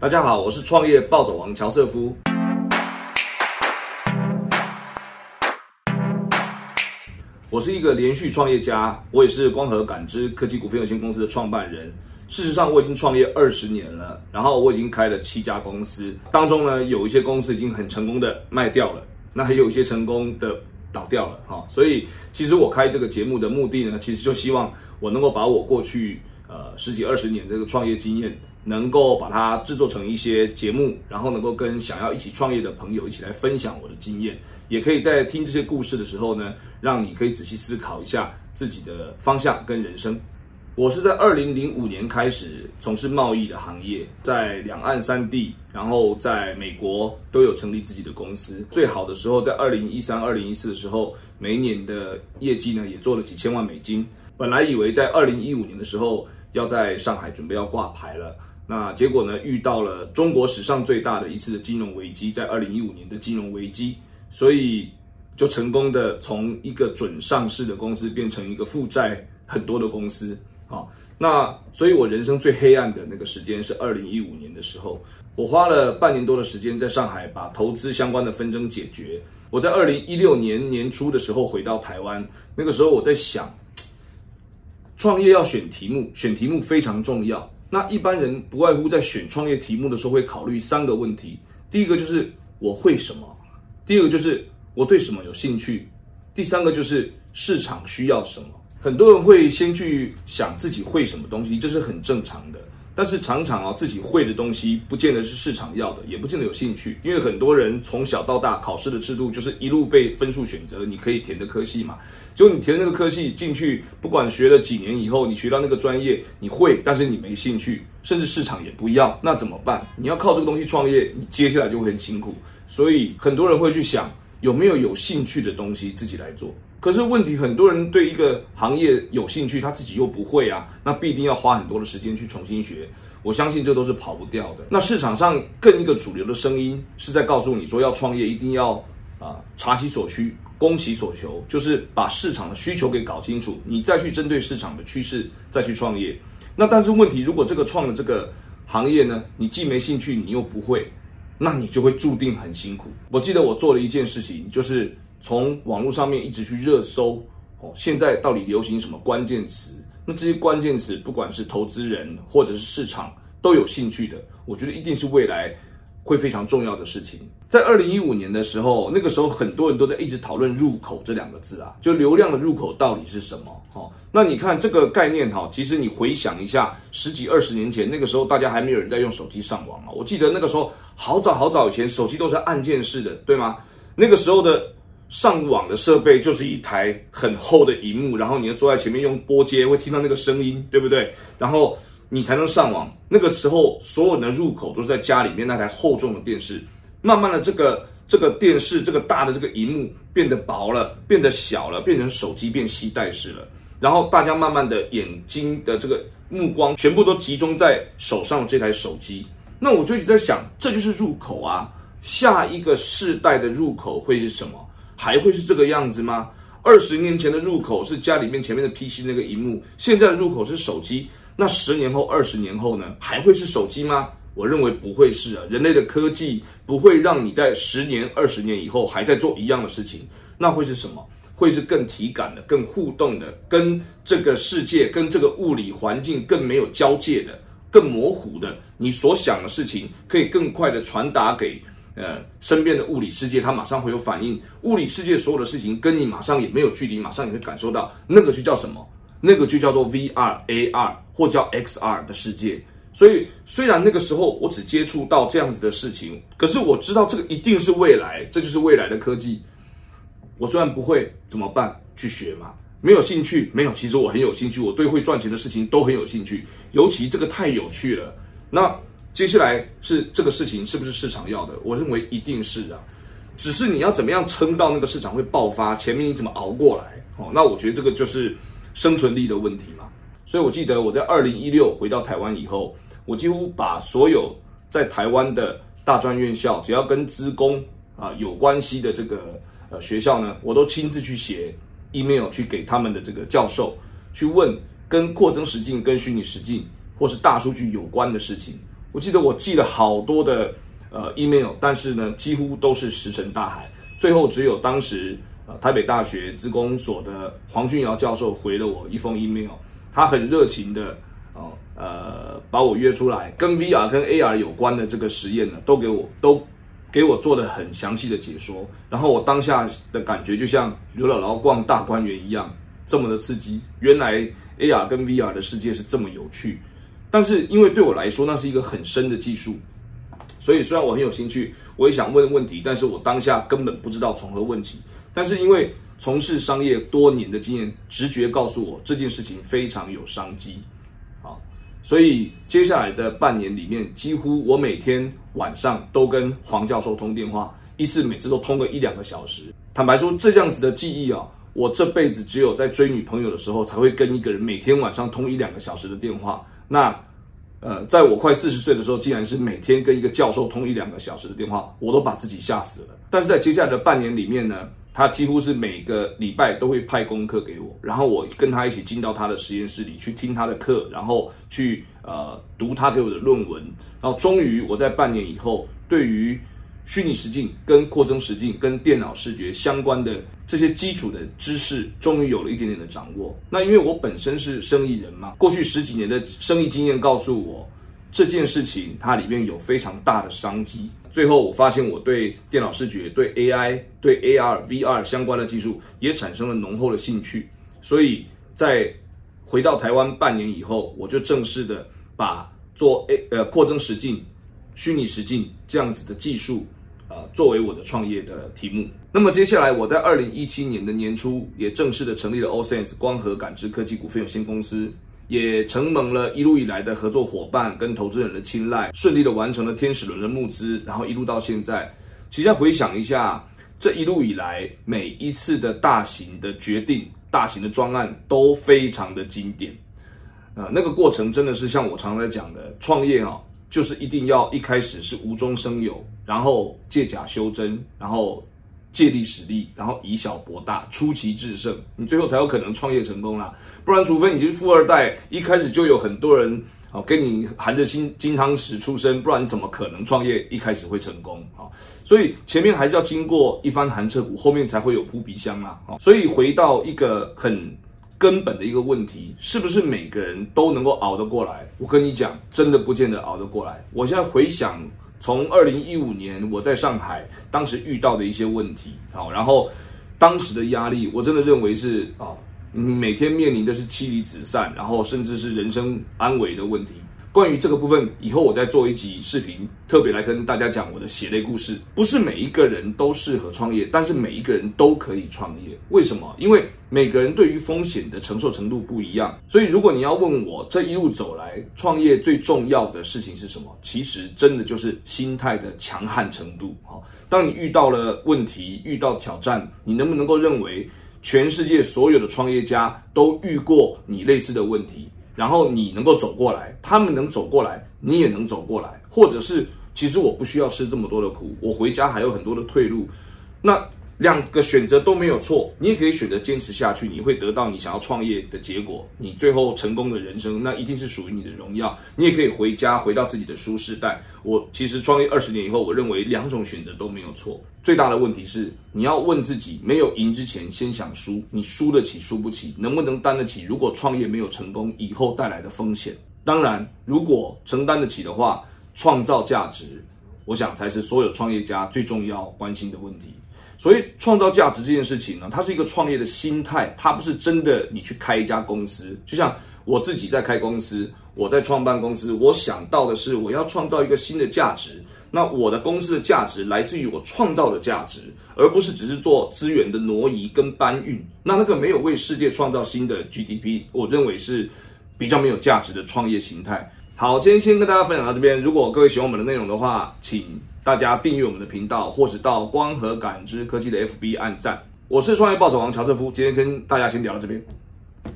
大家好，我是创业暴走王乔瑟夫。我是一个连续创业家，我也是光合感知科技股份有限公司的创办人。事实上，我已经创业二十年了，然后我已经开了七家公司，当中呢有一些公司已经很成功的卖掉了，那还有一些成功的倒掉了哈。所以，其实我开这个节目的目的呢，其实就希望我能够把我过去呃十几二十年这个创业经验，能够把它制作成一些节目，然后能够跟想要一起创业的朋友一起来分享我的经验，也可以在听这些故事的时候呢，让你可以仔细思考一下自己的方向跟人生。我是在二零零五年开始从事贸易的行业，在两岸三地，然后在美国都有成立自己的公司。最好的时候在二零一三、二零一四的时候，每一年的业绩呢也做了几千万美金。本来以为在二零一五年的时候要在上海准备要挂牌了，那结果呢遇到了中国史上最大的一次的金融危机，在二零一五年的金融危机，所以就成功的从一个准上市的公司变成一个负债很多的公司。啊，那所以，我人生最黑暗的那个时间是二零一五年的时候，我花了半年多的时间在上海把投资相关的纷争解决。我在二零一六年年初的时候回到台湾，那个时候我在想，创业要选题目，选题目非常重要。那一般人不外乎在选创业题目的时候会考虑三个问题：第一个就是我会什么；第二个就是我对什么有兴趣；第三个就是市场需要什么。很多人会先去想自己会什么东西，这是很正常的。但是常常啊，自己会的东西不见得是市场要的，也不见得有兴趣。因为很多人从小到大考试的制度就是一路被分数选择，你可以填的科系嘛。就你填的那个科系进去，不管学了几年以后，你学到那个专业你会，但是你没兴趣，甚至市场也不要，那怎么办？你要靠这个东西创业，你接下来就会很辛苦。所以很多人会去想有没有有兴趣的东西自己来做。可是问题，很多人对一个行业有兴趣，他自己又不会啊，那必定要花很多的时间去重新学。我相信这都是跑不掉的。那市场上更一个主流的声音是在告诉你说，要创业一定要啊查其所需，攻其所求，就是把市场的需求给搞清楚，你再去针对市场的趋势再去创业。那但是问题，如果这个创的这个行业呢，你既没兴趣，你又不会，那你就会注定很辛苦。我记得我做了一件事情，就是。从网络上面一直去热搜，哦，现在到底流行什么关键词？那这些关键词，不管是投资人或者是市场都有兴趣的，我觉得一定是未来会非常重要的事情。在二零一五年的时候，那个时候很多人都在一直讨论入口这两个字啊，就流量的入口到底是什么？哦，那你看这个概念哈，其实你回想一下，十几二十年前那个时候，大家还没有人在用手机上网啊。我记得那个时候好早好早以前，手机都是按键式的，对吗？那个时候的。上网的设备就是一台很厚的荧幕，然后你要坐在前面用拨接，会听到那个声音，对不对？然后你才能上网。那个时候，所有人的入口都是在家里面那台厚重的电视。慢慢的，这个这个电视这个大的这个荧幕变得薄了，变得小了，变成手机变携带式了。然后大家慢慢的眼睛的这个目光全部都集中在手上这台手机。那我就一直在想，这就是入口啊。下一个世代的入口会是什么？还会是这个样子吗？二十年前的入口是家里面前面的 PC 那个荧幕，现在的入口是手机。那十年后、二十年后呢？还会是手机吗？我认为不会是啊。人类的科技不会让你在十年、二十年以后还在做一样的事情。那会是什么？会是更体感的、更互动的，跟这个世界、跟这个物理环境更没有交界的、更模糊的。你所想的事情可以更快的传达给。呃，身边的物理世界，它马上会有反应。物理世界所有的事情跟你马上也没有距离，马上你会感受到，那个就叫什么？那个就叫做 VR、AR 或叫 XR 的世界。所以，虽然那个时候我只接触到这样子的事情，可是我知道这个一定是未来，这就是未来的科技。我虽然不会怎么办？去学嘛？没有兴趣？没有。其实我很有兴趣，我对会赚钱的事情都很有兴趣，尤其这个太有趣了。那。接下来是这个事情是不是市场要的？我认为一定是啊，只是你要怎么样撑到那个市场会爆发，前面你怎么熬过来？哦，那我觉得这个就是生存力的问题嘛。所以我记得我在二零一六回到台湾以后，我几乎把所有在台湾的大专院校，只要跟资工啊有关系的这个呃学校呢，我都亲自去写 email 去给他们的这个教授，去问跟扩增实境、跟虚拟实境或是大数据有关的事情。我记得我寄了好多的呃 email，但是呢，几乎都是石沉大海。最后只有当时呃台北大学资工所的黄俊尧教授回了我一封 email，他很热情的哦呃把我约出来，跟 VR 跟 AR 有关的这个实验呢，都给我都给我做了很详细的解说。然后我当下的感觉就像刘姥姥逛大观园一样，这么的刺激。原来 AR 跟 VR 的世界是这么有趣。但是因为对我来说，那是一个很深的技术，所以虽然我很有兴趣，我也想问问题，但是我当下根本不知道从何问起。但是因为从事商业多年的经验，直觉告诉我这件事情非常有商机，好，所以接下来的半年里面，几乎我每天晚上都跟黄教授通电话，一次每次都通个一两个小时。坦白说，这样子的记忆啊，我这辈子只有在追女朋友的时候，才会跟一个人每天晚上通一两个小时的电话。那，呃，在我快四十岁的时候，竟然是每天跟一个教授通一两个小时的电话，我都把自己吓死了。但是在接下来的半年里面呢，他几乎是每个礼拜都会派功课给我，然后我跟他一起进到他的实验室里去听他的课，然后去呃读他给我的论文，然后终于我在半年以后，对于。虚拟实境跟扩增实境跟电脑视觉相关的这些基础的知识，终于有了一点点的掌握。那因为我本身是生意人嘛，过去十几年的生意经验告诉我，这件事情它里面有非常大的商机。最后我发现我对电脑视觉、对 AI、对 AR、VR 相关的技术也产生了浓厚的兴趣。所以在回到台湾半年以后，我就正式的把做 A 呃扩增实境、虚拟实境这样子的技术。呃，作为我的创业的题目，那么接下来我在二零一七年的年初也正式的成立了 OSense 光合感知科技股份有限公司，也承蒙了一路以来的合作伙伴跟投资人的青睐，顺利的完成了天使轮的募资，然后一路到现在。其实回想一下，这一路以来每一次的大型的决定、大型的专案都非常的经典，啊，那个过程真的是像我常在讲的，创业啊。就是一定要一开始是无中生有，然后借假修真，然后借力使力，然后以小博大，出奇制胜，你最后才有可能创业成功啦。不然，除非你是富二代，一开始就有很多人啊跟你含着金金汤匙出生，不然怎么可能创业一开始会成功啊？所以前面还是要经过一番寒彻骨，后面才会有扑鼻香啊！所以回到一个很。根本的一个问题，是不是每个人都能够熬得过来？我跟你讲，真的不见得熬得过来。我现在回想，从二零一五年我在上海当时遇到的一些问题，好，然后当时的压力，我真的认为是啊，每天面临的是妻离子散，然后甚至是人生安危的问题。关于这个部分，以后我再做一集视频，特别来跟大家讲我的血泪故事。不是每一个人都适合创业，但是每一个人都可以创业。为什么？因为每个人对于风险的承受程度不一样。所以，如果你要问我这一路走来创业最重要的事情是什么，其实真的就是心态的强悍程度。哈，当你遇到了问题、遇到挑战，你能不能够认为全世界所有的创业家都遇过你类似的问题？然后你能够走过来，他们能走过来，你也能走过来，或者是其实我不需要吃这么多的苦，我回家还有很多的退路，那。两个选择都没有错，你也可以选择坚持下去，你会得到你想要创业的结果，你最后成功的人生，那一定是属于你的荣耀。你也可以回家，回到自己的舒适带。我其实创业二十年以后，我认为两种选择都没有错。最大的问题是，你要问自己，没有赢之前，先想输，你输得起，输不起，能不能担得起？如果创业没有成功，以后带来的风险。当然，如果承担得起的话，创造价值，我想才是所有创业家最重要关心的问题。所以创造价值这件事情呢，它是一个创业的心态，它不是真的你去开一家公司。就像我自己在开公司，我在创办公司，我想到的是我要创造一个新的价值。那我的公司的价值来自于我创造的价值，而不是只是做资源的挪移跟搬运。那那个没有为世界创造新的 GDP，我认为是比较没有价值的创业形态。好，今天先跟大家分享到这边。如果各位喜欢我们的内容的话，请。大家订阅我们的频道，或是到光和感知科技的 FB 按赞。我是创业暴走王乔瑟夫，今天跟大家先聊到这边。